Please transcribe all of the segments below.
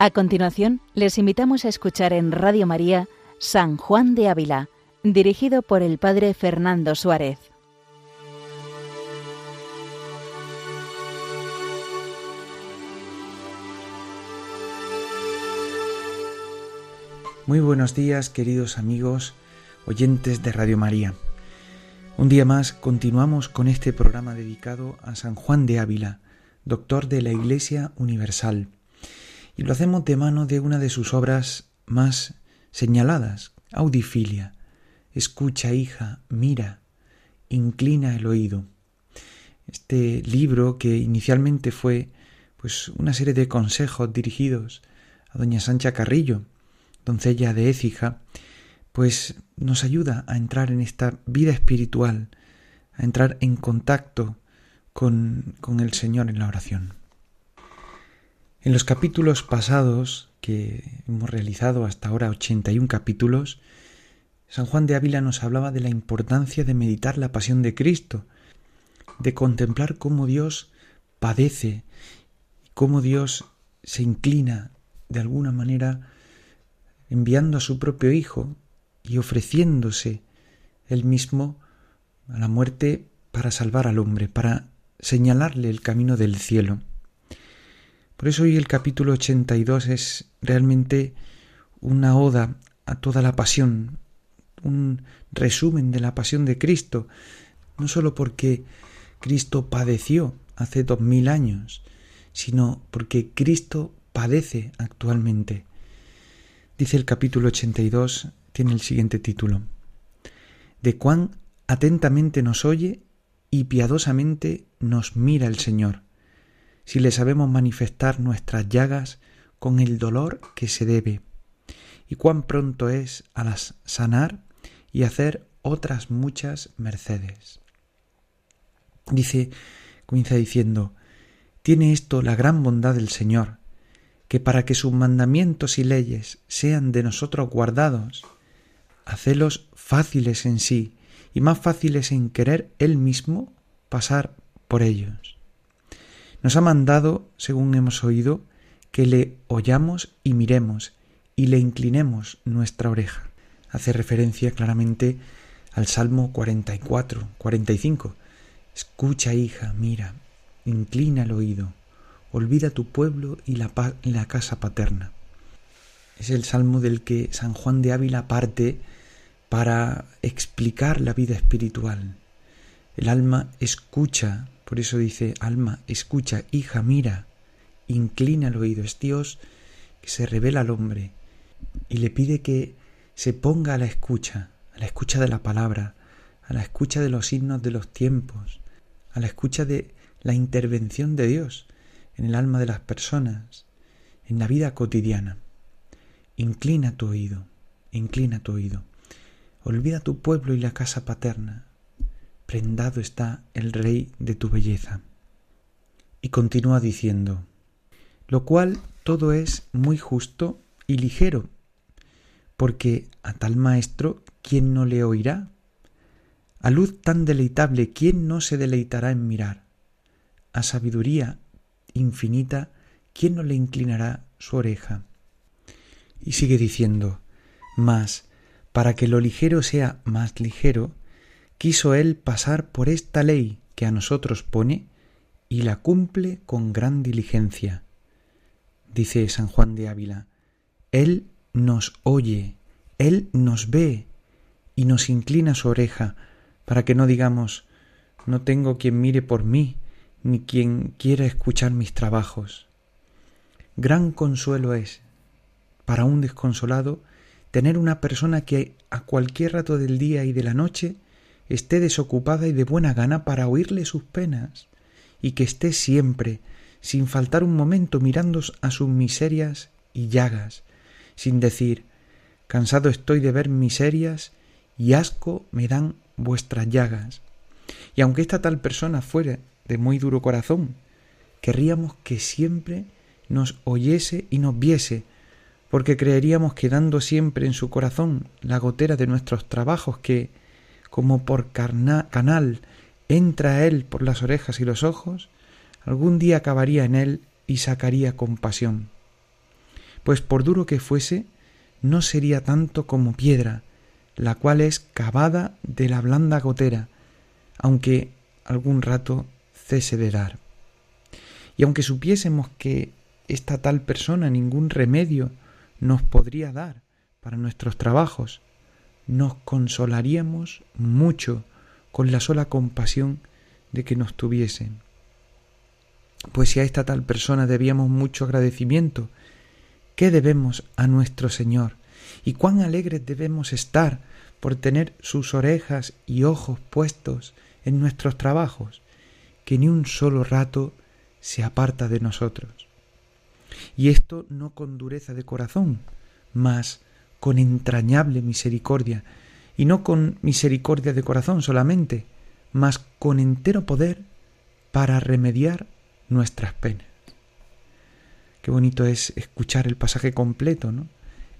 A continuación, les invitamos a escuchar en Radio María San Juan de Ávila, dirigido por el Padre Fernando Suárez. Muy buenos días, queridos amigos, oyentes de Radio María. Un día más continuamos con este programa dedicado a San Juan de Ávila, doctor de la Iglesia Universal y lo hacemos de mano de una de sus obras más señaladas, Audifilia. Escucha, hija, mira, inclina el oído. Este libro que inicialmente fue pues una serie de consejos dirigidos a doña Sancha Carrillo, doncella de Écija, pues nos ayuda a entrar en esta vida espiritual, a entrar en contacto con, con el Señor en la oración. En los capítulos pasados, que hemos realizado hasta ahora 81 capítulos, San Juan de Ávila nos hablaba de la importancia de meditar la pasión de Cristo, de contemplar cómo Dios padece cómo Dios se inclina de alguna manera enviando a su propio Hijo y ofreciéndose él mismo a la muerte para salvar al hombre, para señalarle el camino del cielo. Por eso hoy el capítulo 82 es realmente una oda a toda la pasión, un resumen de la pasión de Cristo, no sólo porque Cristo padeció hace dos mil años, sino porque Cristo padece actualmente. Dice el capítulo 82, tiene el siguiente título, de cuán atentamente nos oye y piadosamente nos mira el Señor si le sabemos manifestar nuestras llagas con el dolor que se debe, y cuán pronto es a las sanar y hacer otras muchas mercedes. Dice, comienza diciendo, tiene esto la gran bondad del Señor, que para que sus mandamientos y leyes sean de nosotros guardados, hacelos fáciles en sí y más fáciles en querer Él mismo pasar por ellos. Nos ha mandado, según hemos oído, que le oyamos y miremos y le inclinemos nuestra oreja. Hace referencia claramente al Salmo 44, 45. Escucha, hija, mira, inclina el oído, olvida tu pueblo y la, la casa paterna. Es el salmo del que San Juan de Ávila parte para explicar la vida espiritual. El alma escucha por eso dice, alma, escucha, hija, mira, inclina el oído. Es Dios que se revela al hombre y le pide que se ponga a la escucha, a la escucha de la palabra, a la escucha de los signos de los tiempos, a la escucha de la intervención de Dios en el alma de las personas, en la vida cotidiana. Inclina tu oído, inclina tu oído. Olvida tu pueblo y la casa paterna prendado está el Rey de tu belleza. Y continúa diciendo, lo cual todo es muy justo y ligero, porque a tal maestro, ¿quién no le oirá? A luz tan deleitable, ¿quién no se deleitará en mirar? A sabiduría infinita, ¿quién no le inclinará su oreja? Y sigue diciendo, mas, para que lo ligero sea más ligero, quiso él pasar por esta ley que a nosotros pone y la cumple con gran diligencia. Dice San Juan de Ávila, Él nos oye, Él nos ve y nos inclina su oreja para que no digamos, no tengo quien mire por mí, ni quien quiera escuchar mis trabajos. Gran consuelo es para un desconsolado tener una persona que a cualquier rato del día y de la noche esté desocupada y de buena gana para oírle sus penas, y que esté siempre, sin faltar un momento, mirando a sus miserias y llagas, sin decir cansado estoy de ver miserias y asco me dan vuestras llagas. Y aunque esta tal persona fuera de muy duro corazón, querríamos que siempre nos oyese y nos viese, porque creeríamos que dando siempre en su corazón la gotera de nuestros trabajos que, como por canal entra él por las orejas y los ojos, algún día acabaría en él y sacaría compasión. pues por duro que fuese, no sería tanto como piedra, la cual es cavada de la blanda gotera, aunque algún rato cese de dar. Y aunque supiésemos que esta tal persona ningún remedio nos podría dar para nuestros trabajos, nos consolaríamos mucho con la sola compasión de que nos tuviesen. Pues si a esta tal persona debíamos mucho agradecimiento, ¿qué debemos a nuestro Señor? ¿Y cuán alegres debemos estar por tener sus orejas y ojos puestos en nuestros trabajos, que ni un solo rato se aparta de nosotros? Y esto no con dureza de corazón, mas con entrañable misericordia, y no con misericordia de corazón solamente, mas con entero poder para remediar nuestras penas. Qué bonito es escuchar el pasaje completo, ¿no?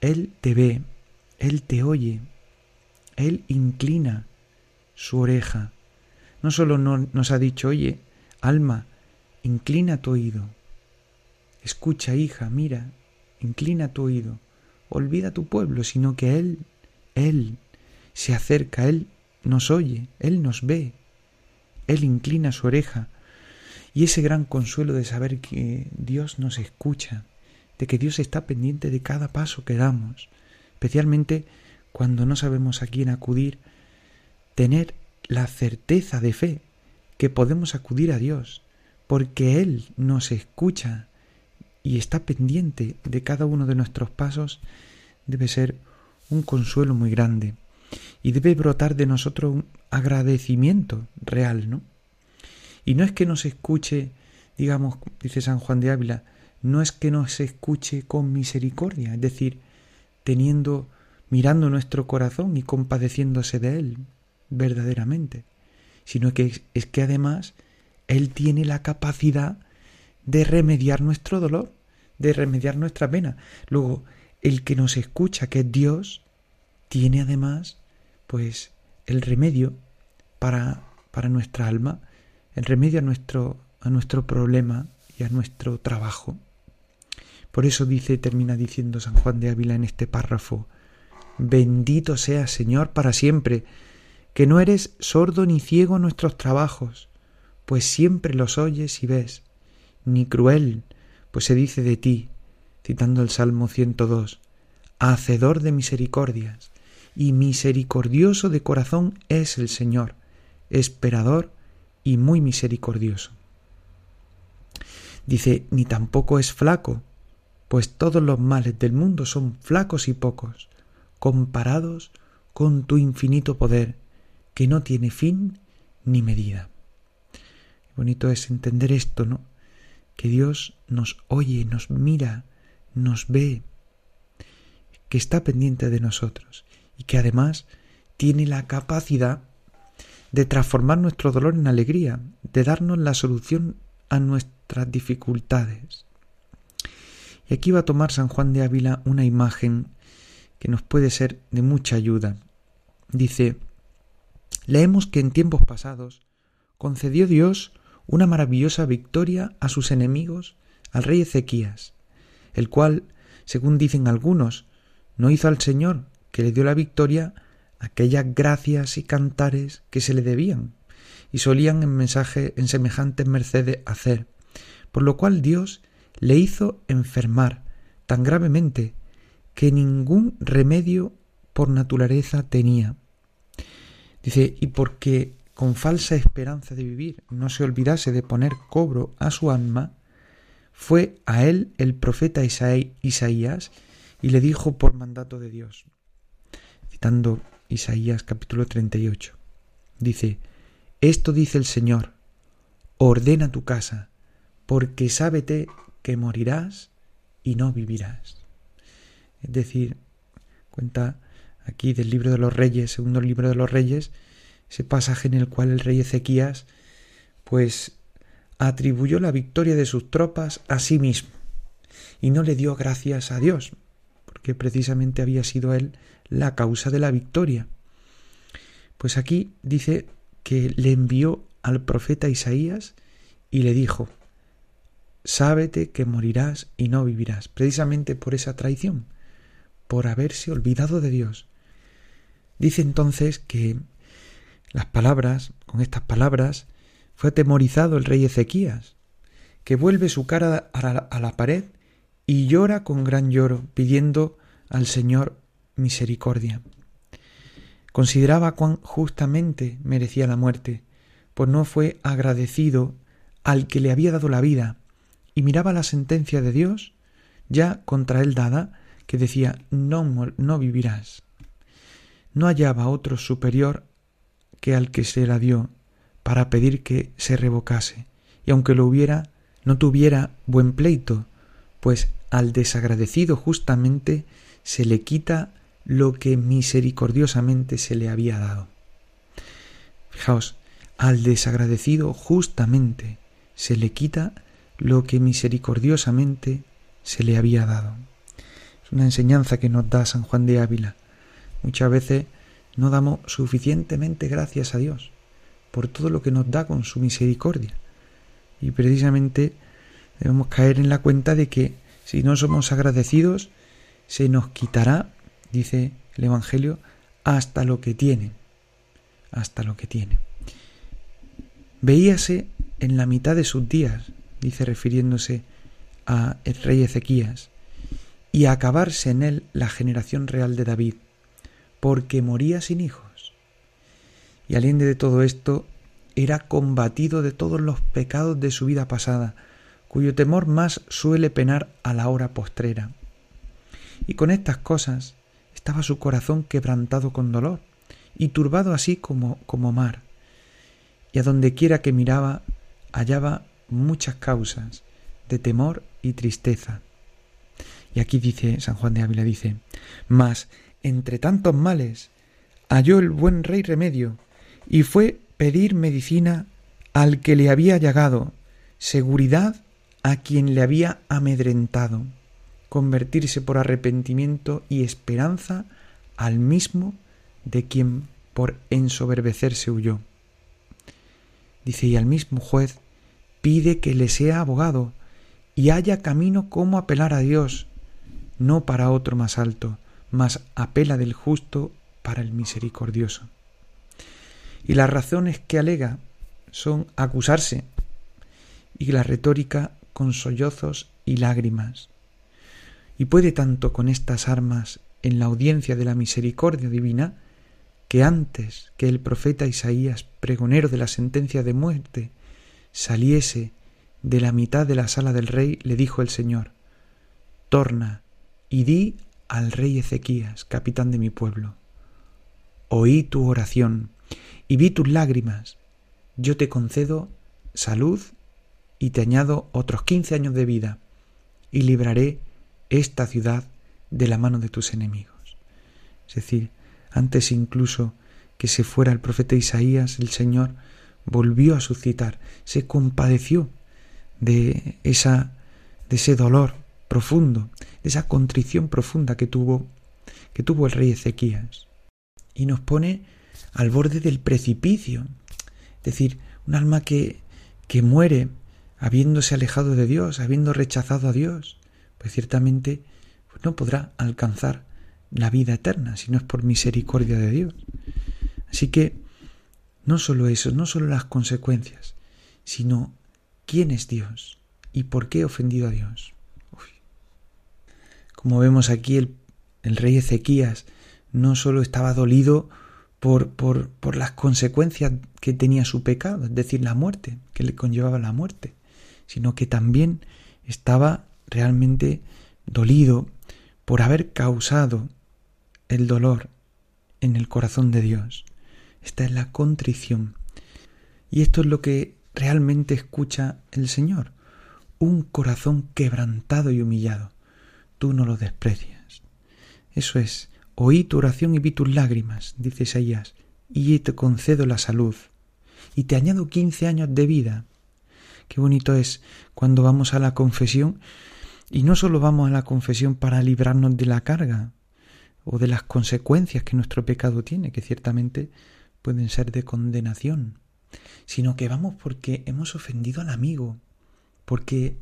Él te ve, Él te oye, Él inclina su oreja. No solo nos ha dicho, oye, alma, inclina tu oído. Escucha, hija, mira, inclina tu oído. Olvida tu pueblo, sino que Él, Él se acerca, Él nos oye, Él nos ve, Él inclina su oreja. Y ese gran consuelo de saber que Dios nos escucha, de que Dios está pendiente de cada paso que damos, especialmente cuando no sabemos a quién acudir, tener la certeza de fe que podemos acudir a Dios, porque Él nos escucha y está pendiente de cada uno de nuestros pasos, debe ser un consuelo muy grande y debe brotar de nosotros un agradecimiento real, ¿no? Y no es que nos escuche, digamos, dice San Juan de Ávila, no es que nos escuche con misericordia, es decir, teniendo, mirando nuestro corazón y compadeciéndose de él verdaderamente, sino que es que además él tiene la capacidad de remediar nuestro dolor, de remediar nuestra pena. Luego, el que nos escucha, que es Dios, tiene además, pues, el remedio para, para nuestra alma, el remedio a nuestro, a nuestro problema y a nuestro trabajo. Por eso dice, termina diciendo San Juan de Ávila en este párrafo, Bendito sea Señor para siempre, que no eres sordo ni ciego a nuestros trabajos, pues siempre los oyes y ves, ni cruel, pues se dice de ti, citando el Salmo 102, Hacedor de misericordias, y misericordioso de corazón es el Señor, esperador y muy misericordioso. Dice, ni tampoco es flaco, pues todos los males del mundo son flacos y pocos, comparados con tu infinito poder, que no tiene fin ni medida. bonito es entender esto, ¿no? Que Dios nos oye, nos mira, nos ve, que está pendiente de nosotros y que además tiene la capacidad de transformar nuestro dolor en alegría, de darnos la solución a nuestras dificultades. Y aquí va a tomar San Juan de Ávila una imagen que nos puede ser de mucha ayuda. Dice, leemos que en tiempos pasados concedió Dios una maravillosa victoria a sus enemigos, al rey Ezequías, el cual, según dicen algunos, no hizo al Señor, que le dio la victoria, aquellas gracias y cantares que se le debían, y solían en mensaje en semejantes mercedes hacer, por lo cual Dios le hizo enfermar tan gravemente que ningún remedio por naturaleza tenía. Dice, y porque con falsa esperanza de vivir no se olvidase de poner cobro a su alma, fue a él el profeta Isaías y le dijo por mandato de Dios, citando Isaías capítulo 38. Dice, Esto dice el Señor, ordena tu casa, porque sábete que morirás y no vivirás. Es decir, cuenta aquí del libro de los reyes, segundo libro de los reyes, ese pasaje en el cual el rey Ezequías pues atribuyó la victoria de sus tropas a sí mismo y no le dio gracias a Dios, porque precisamente había sido él la causa de la victoria. Pues aquí dice que le envió al profeta Isaías y le dijo, sábete que morirás y no vivirás, precisamente por esa traición, por haberse olvidado de Dios. Dice entonces que las palabras, con estas palabras, fue atemorizado el rey Ezequías, que vuelve su cara a la, pared y llora con gran lloro, pidiendo al Señor misericordia. Consideraba cuán justamente merecía la muerte, pues no fue agradecido al que le había dado la vida, y miraba la sentencia de Dios, ya contra él dada, que decía no, no vivirás. No hallaba otro superior que al que se la dio para pedir que se revocase, y aunque lo hubiera, no tuviera buen pleito, pues al desagradecido justamente se le quita lo que misericordiosamente se le había dado. Fijaos, al desagradecido justamente se le quita lo que misericordiosamente se le había dado. Es una enseñanza que nos da San Juan de Ávila. Muchas veces no damos suficientemente gracias a Dios por todo lo que nos da con su misericordia. Y precisamente debemos caer en la cuenta de que si no somos agradecidos, se nos quitará, dice el Evangelio, hasta lo que tiene, hasta lo que tiene. Veíase en la mitad de sus días, dice refiriéndose a el rey Ezequías, y acabarse en él la generación real de David, porque moría sin hijos. Y aliende de todo esto, era combatido de todos los pecados de su vida pasada, cuyo temor más suele penar a la hora postrera. Y con estas cosas estaba su corazón quebrantado con dolor, y turbado así como, como mar. Y a donde quiera que miraba, hallaba muchas causas de temor y tristeza. Y aquí dice San Juan de Ávila, dice, mas entre tantos males, halló el buen rey remedio, y fue pedir medicina al que le había llagado, seguridad a quien le había amedrentado, convertirse por arrepentimiento y esperanza al mismo de quien por ensoberbecerse huyó. Dice, y al mismo juez pide que le sea abogado y haya camino como apelar a Dios, no para otro más alto, mas apela del justo para el misericordioso. Y las razones que alega son acusarse y la retórica con sollozos y lágrimas. Y puede tanto con estas armas en la audiencia de la misericordia divina, que antes que el profeta Isaías, pregonero de la sentencia de muerte, saliese de la mitad de la sala del rey, le dijo el Señor, Torna y di al rey Ezequías, capitán de mi pueblo. Oí tu oración y vi tus lágrimas. Yo te concedo salud y te añado otros quince años de vida y libraré esta ciudad de la mano de tus enemigos. Es decir, antes incluso que se fuera el profeta Isaías, el Señor volvió a suscitar, se compadeció de esa de ese dolor profundo, de esa contrición profunda que tuvo, que tuvo el rey Ezequías. Y nos pone al borde del precipicio. Es decir, un alma que, que muere habiéndose alejado de Dios, habiendo rechazado a Dios, pues ciertamente pues no podrá alcanzar la vida eterna si no es por misericordia de Dios. Así que no solo eso, no solo las consecuencias, sino quién es Dios y por qué he ofendido a Dios. Como vemos aquí, el, rey Ezequías no solo estaba dolido por, por, por las consecuencias que tenía su pecado, es decir, la muerte, que le conllevaba la muerte, sino que también estaba realmente dolido por haber causado el dolor en el corazón de Dios. Esta es la contrición. Y esto es lo que realmente escucha el Señor. Un corazón quebrantado y humillado tú no lo desprecias. Eso es, oí tu oración y vi tus lágrimas, dice Isaías, y te concedo la salud, y te añado quince años de vida. Qué bonito es cuando vamos a la confesión, y no solo vamos a la confesión para librarnos de la carga o de las consecuencias que nuestro pecado tiene, que ciertamente pueden ser de condenación, sino que vamos porque hemos ofendido al amigo, porque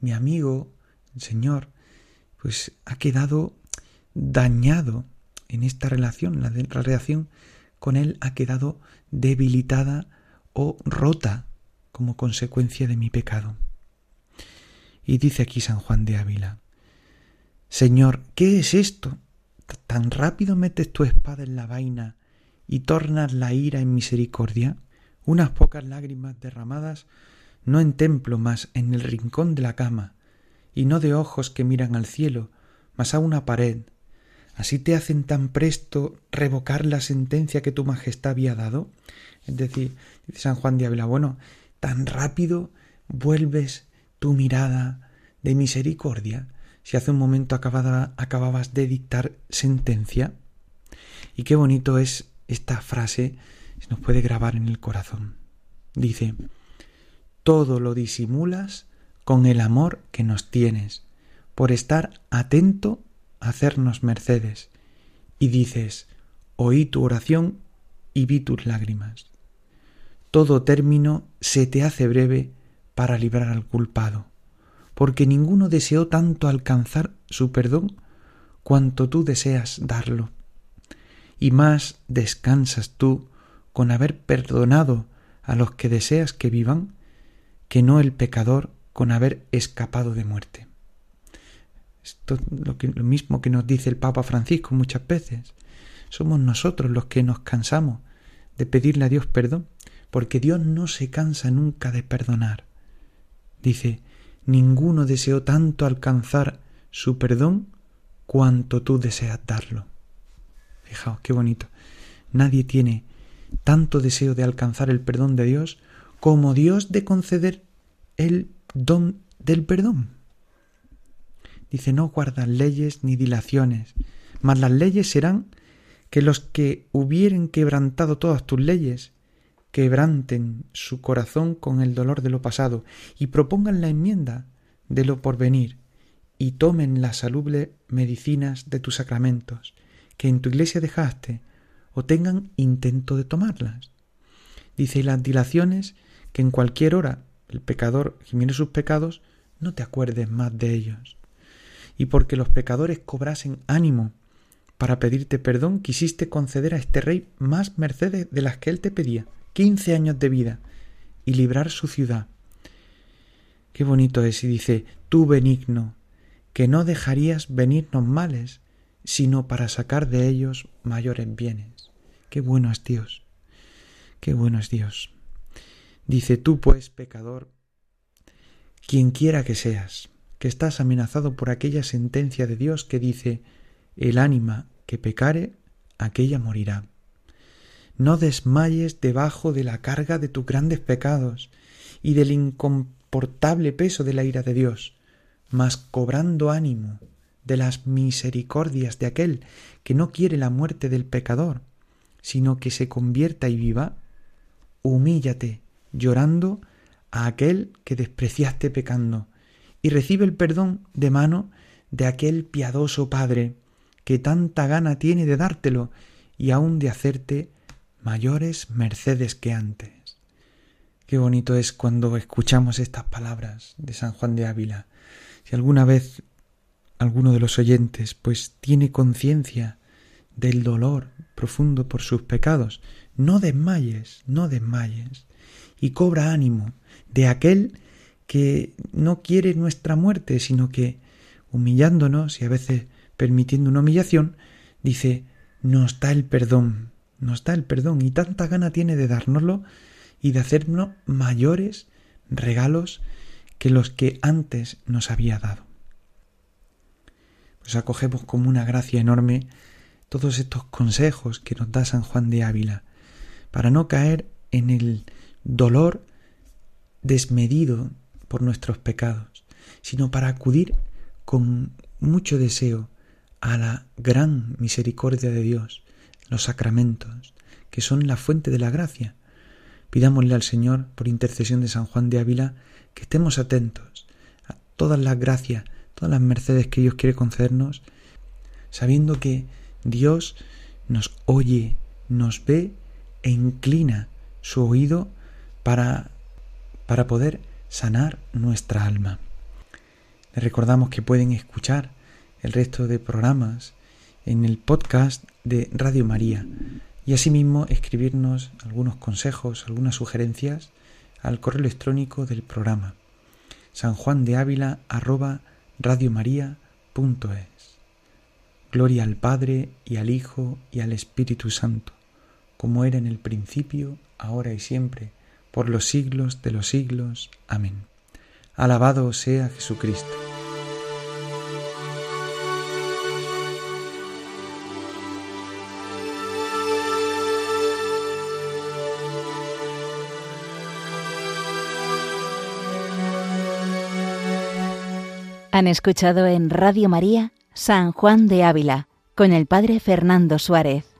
mi amigo, el Señor, pues ha quedado dañado en esta relación, la, la relación con Él ha quedado debilitada o rota como consecuencia de mi pecado. Y dice aquí San Juan de Ávila, Señor, ¿qué es esto? ¿Tan rápido metes tu espada en la vaina y tornas la ira en misericordia? Unas pocas lágrimas derramadas no en templo, mas en el rincón de la cama, y no de ojos que miran al cielo, mas a una pared. ¿Así te hacen tan presto revocar la sentencia que tu majestad había dado? Es decir, dice San Juan de Ávila, bueno, tan rápido vuelves tu mirada de misericordia si hace un momento acababas de dictar sentencia. Y qué bonito es esta frase, se nos puede grabar en el corazón. Dice, todo lo disimulas con el amor que nos tienes, por estar atento a hacernos mercedes. Y dices, oí tu oración y vi tus lágrimas. Todo término se te hace breve para librar al culpado, porque ninguno deseó tanto alcanzar su perdón cuanto tú deseas darlo. Y más descansas tú con haber perdonado a los que deseas que vivan que no el pecador con haber escapado de muerte. Esto lo, lo mismo que nos dice el Papa Francisco muchas veces. Somos nosotros los que nos cansamos de pedirle a Dios perdón, porque Dios no se cansa nunca de perdonar. Dice, ninguno deseó tanto alcanzar su perdón cuanto tú deseas darlo. Fijaos, qué bonito. Nadie tiene tanto deseo de alcanzar el perdón de Dios como Dios de conceder el don del perdón. Dice, no guardas leyes ni dilaciones, mas las leyes serán que los que hubieren quebrantado todas tus leyes, quebranten su corazón con el dolor de lo pasado y propongan la enmienda de lo porvenir y tomen las salubles medicinas de tus sacramentos que en tu iglesia dejaste o tengan intento de tomarlas. Dice, las dilaciones que en cualquier hora el pecador gimiere sus pecados, no te acuerdes más de ellos. Y porque los pecadores cobrasen ánimo para pedirte perdón, quisiste conceder a este rey más mercedes de las que él te pedía, quince años de vida, y librar su ciudad. Qué bonito es, y dice, tú benigno, que no dejarías venirnos males, sino para sacar de ellos mayores bienes. Qué bueno es Dios, qué bueno es Dios. Dice tú, pues, pecador, quien quiera que seas, que estás amenazado por aquella sentencia de Dios que dice, el ánima que pecare, aquella morirá. No desmayes debajo de la carga de tus grandes pecados y del incomportable peso de la ira de Dios, mas cobrando ánimo de las misericordias de aquel que no quiere la muerte del pecador, sino que se convierta y viva, humíllate llorando a aquel que despreciaste pecando, y recibe el perdón de mano de aquel piadoso Padre que tanta gana tiene de dártelo y aun de hacerte mayores mercedes que antes. Qué bonito es cuando escuchamos estas palabras de San Juan de Ávila. Si alguna vez alguno de los oyentes pues tiene conciencia del dolor profundo por sus pecados, no desmayes, no desmayes y cobra ánimo de aquel que no quiere nuestra muerte, sino que, humillándonos y a veces permitiendo una humillación, dice, nos da el perdón, nos da el perdón y tanta gana tiene de dárnoslo y de hacernos mayores regalos que los que antes nos había dado. Pues acogemos como una gracia enorme todos estos consejos que nos da San Juan de Ávila, para no caer en el dolor desmedido por nuestros pecados, sino para acudir con mucho deseo a la gran misericordia de Dios, los sacramentos, que son la fuente de la gracia. Pidámosle al Señor, por intercesión de San Juan de Ávila, que estemos atentos a todas las gracias, todas las mercedes que Dios quiere concedernos, sabiendo que Dios nos oye, nos ve e inclina su oído para, para poder sanar nuestra alma. Les recordamos que pueden escuchar el resto de programas en el podcast de Radio María y asimismo escribirnos algunos consejos, algunas sugerencias al correo electrónico del programa sanjuandeávila@radiomaria.es. Gloria al Padre y al Hijo y al Espíritu Santo, como era en el principio, ahora y siempre, por los siglos de los siglos. Amén. Alabado sea Jesucristo. Han escuchado en Radio María San Juan de Ávila con el Padre Fernando Suárez.